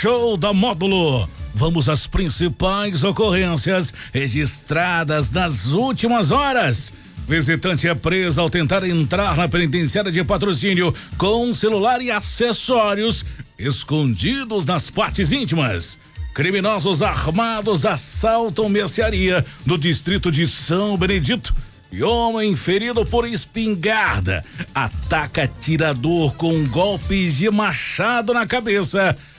Show da Módulo. Vamos às principais ocorrências registradas nas últimas horas. Visitante é preso ao tentar entrar na penitenciária de patrocínio com celular e acessórios escondidos nas partes íntimas. Criminosos armados assaltam mercearia no distrito de São Benedito. E homem ferido por espingarda ataca tirador com golpes de machado na cabeça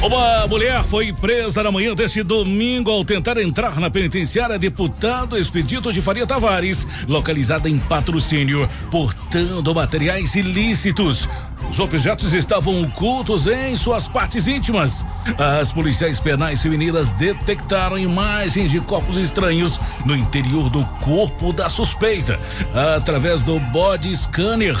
Uma mulher foi presa na manhã deste domingo ao tentar entrar na penitenciária deputado Expedito de Faria Tavares, localizada em patrocínio, portando materiais ilícitos. Os objetos estavam ocultos em suas partes íntimas. As policiais penais femininas detectaram imagens de corpos estranhos no interior do corpo da suspeita, através do body scanner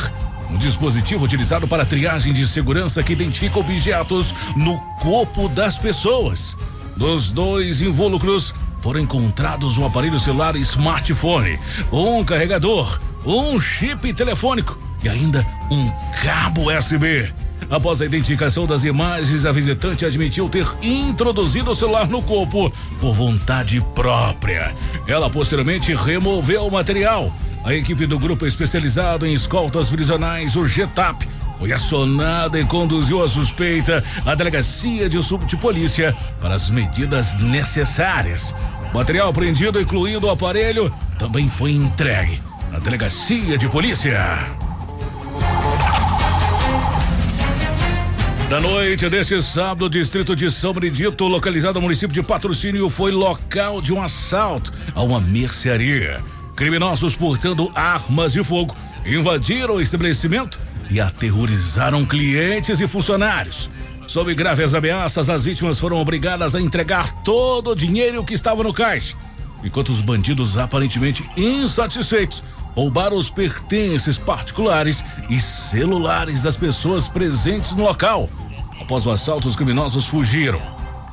um dispositivo utilizado para triagem de segurança que identifica objetos no corpo das pessoas. Dos dois invólucros foram encontrados um aparelho celular smartphone, um carregador, um chip telefônico e ainda um cabo USB. Após a identificação das imagens, a visitante admitiu ter introduzido o celular no corpo por vontade própria. Ela posteriormente removeu o material a equipe do grupo especializado em escoltas prisionais, o GETAP, foi acionada e conduziu a suspeita à delegacia de sub de polícia para as medidas necessárias. O material apreendido, incluindo o aparelho, também foi entregue à delegacia de polícia. Da noite deste sábado, o distrito de São Benedito, localizado no município de Patrocínio, foi local de um assalto a uma mercearia. Criminosos portando armas de fogo invadiram o estabelecimento e aterrorizaram clientes e funcionários. Sob graves ameaças, as vítimas foram obrigadas a entregar todo o dinheiro que estava no caixa, enquanto os bandidos, aparentemente insatisfeitos, roubaram os pertences particulares e celulares das pessoas presentes no local. Após o assalto, os criminosos fugiram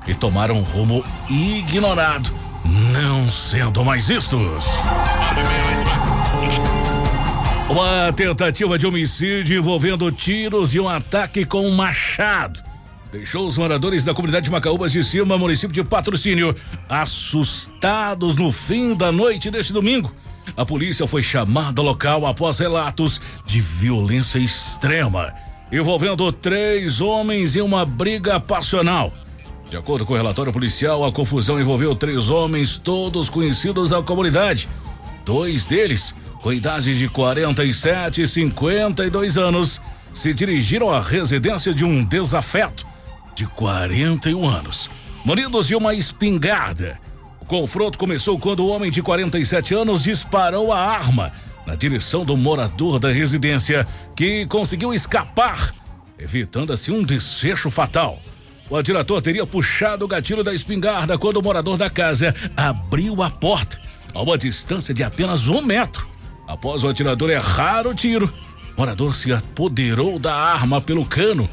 e tomaram um rumo ignorado não sendo mais vistos. Uma tentativa de homicídio envolvendo tiros e um ataque com um machado deixou os moradores da comunidade de Macaúbas de Cima, município de Patrocínio, assustados no fim da noite deste domingo. A polícia foi chamada ao local após relatos de violência extrema, envolvendo três homens em uma briga passional. De acordo com o relatório policial, a confusão envolveu três homens, todos conhecidos da comunidade. Dois deles, com idades de 47 e 52 anos, se dirigiram à residência de um desafeto de 41 anos, munidos de uma espingarda. O confronto começou quando o homem de 47 anos disparou a arma na direção do morador da residência, que conseguiu escapar, evitando assim um desfecho fatal. O atirador teria puxado o gatilho da espingarda quando o morador da casa abriu a porta, a uma distância de apenas um metro. Após o atirador errar o tiro, o morador se apoderou da arma pelo cano,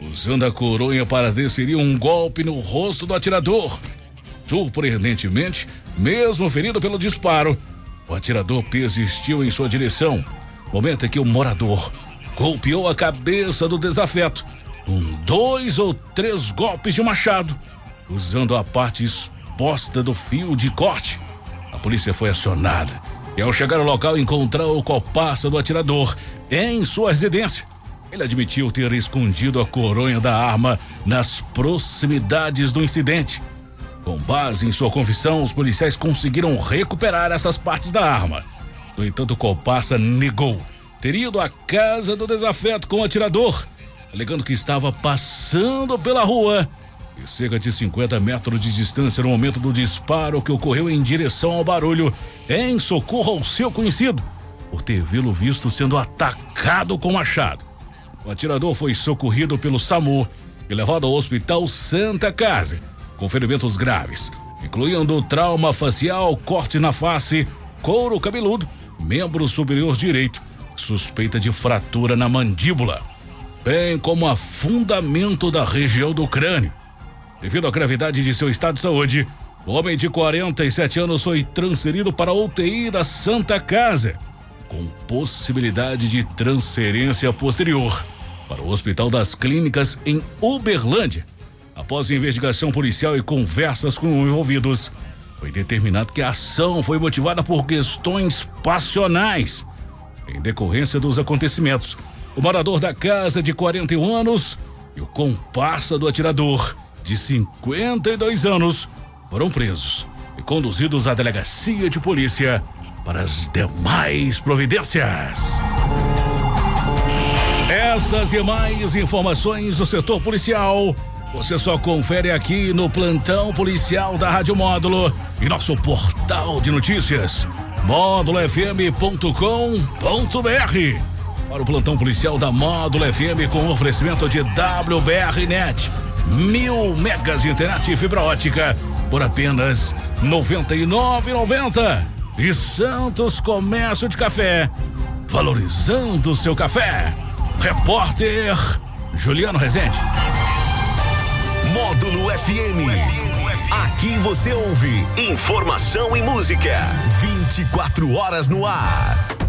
usando a coronha para desferir um golpe no rosto do atirador. Surpreendentemente, mesmo ferido pelo disparo, o atirador persistiu em sua direção, momento em que o morador golpeou a cabeça do desafeto com dois ou três golpes de machado, usando a parte exposta do fio de corte. A polícia foi acionada e, ao chegar ao local, encontrou o copaça do atirador em sua residência. Ele admitiu ter escondido a coronha da arma nas proximidades do incidente. Com base em sua confissão, os policiais conseguiram recuperar essas partes da arma. No entanto, o Copassa negou ter ido à casa do desafeto com o atirador alegando que estava passando pela rua e cerca de 50 metros de distância no momento do disparo que ocorreu em direção ao barulho, em socorro ao seu conhecido, por ter vê-lo visto sendo atacado com machado. O atirador foi socorrido pelo SAMU e levado ao Hospital Santa Casa, com ferimentos graves, incluindo trauma facial, corte na face, couro cabeludo membro superior direito, suspeita de fratura na mandíbula, bem como afundamento da região do crânio. Devido à gravidade de seu estado de saúde, o homem de 47 anos foi transferido para a UTI da Santa Casa, com possibilidade de transferência posterior para o Hospital das Clínicas em Uberlândia. Após investigação policial e conversas com envolvidos, foi determinado que a ação foi motivada por questões passionais. Em decorrência dos acontecimentos, o morador da casa de 41 anos e o comparsa do atirador de 52 anos foram presos e conduzidos à delegacia de polícia para as demais providências. Essas e mais informações do setor policial você só confere aqui no plantão policial da Rádio Módulo e nosso portal de notícias módulofm.com.br. Para o plantão policial da Módulo FM com oferecimento de WBRnet, mil megas de internet e fibra ótica por apenas R$ 99,90. E Santos Comércio de Café, valorizando o seu café. Repórter Juliano Rezende. Módulo FM. Aqui você ouve informação e música. 24 horas no ar.